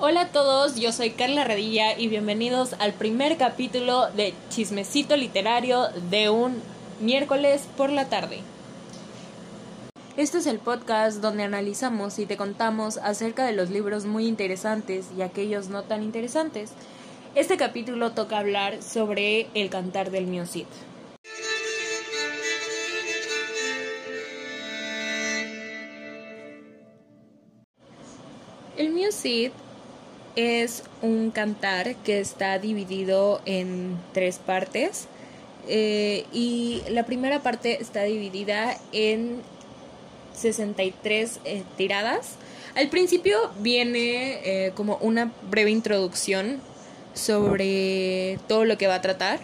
Hola a todos, yo soy Carla Redilla y bienvenidos al primer capítulo de Chismecito Literario de un miércoles por la tarde. Este es el podcast donde analizamos y te contamos acerca de los libros muy interesantes y aquellos no tan interesantes. Este capítulo toca hablar sobre el cantar del Cid. El Cid es un cantar que está dividido en tres partes eh, y la primera parte está dividida en 63 eh, tiradas. Al principio viene eh, como una breve introducción sobre todo lo que va a tratar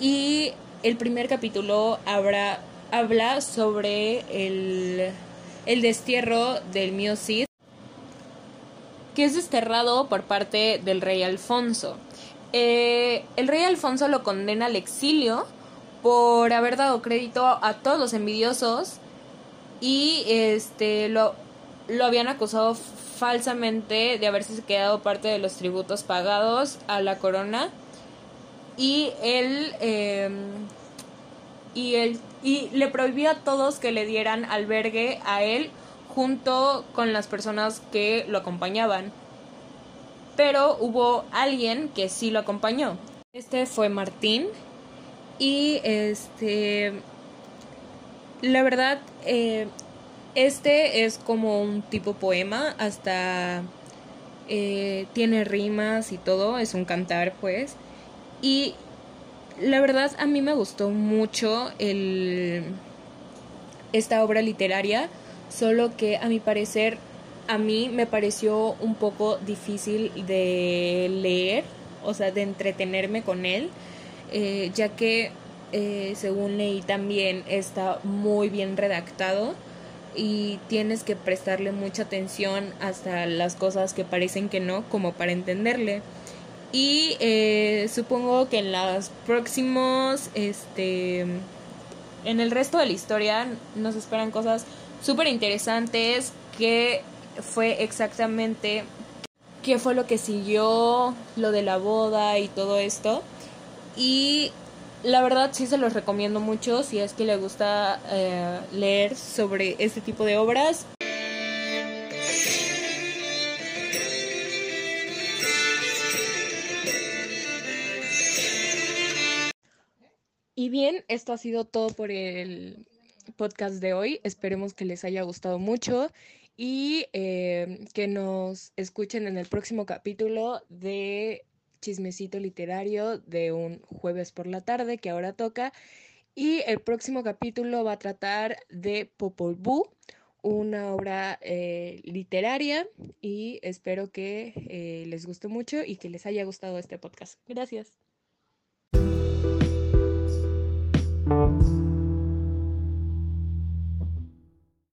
y el primer capítulo habla sobre el, el destierro del Mio Cid que es desterrado por parte del rey Alfonso. Eh, el rey Alfonso lo condena al exilio por haber dado crédito a todos los envidiosos y este lo, lo habían acusado falsamente de haberse quedado parte de los tributos pagados a la corona y él em, y él y le prohibió a todos que le dieran albergue a él junto con las personas que lo acompañaban. Pero hubo alguien que sí lo acompañó. Este fue Martín. Y este. La verdad, eh, este es como un tipo poema. Hasta eh, tiene rimas y todo. Es un cantar, pues. Y la verdad, a mí me gustó mucho el, esta obra literaria solo que a mi parecer a mí me pareció un poco difícil de leer, o sea, de entretenerme con él, eh, ya que eh, según leí también está muy bien redactado y tienes que prestarle mucha atención hasta las cosas que parecen que no, como para entenderle. Y eh, supongo que en los próximos, este, en el resto de la historia nos esperan cosas súper interesantes que fue exactamente qué fue lo que siguió lo de la boda y todo esto. Y la verdad sí se los recomiendo mucho si es que le gusta eh, leer sobre este tipo de obras. Y bien, esto ha sido todo por el podcast de hoy. Esperemos que les haya gustado mucho y eh, que nos escuchen en el próximo capítulo de Chismecito Literario de un jueves por la tarde que ahora toca. Y el próximo capítulo va a tratar de Popol Vuh, una obra eh, literaria y espero que eh, les guste mucho y que les haya gustado este podcast. Gracias.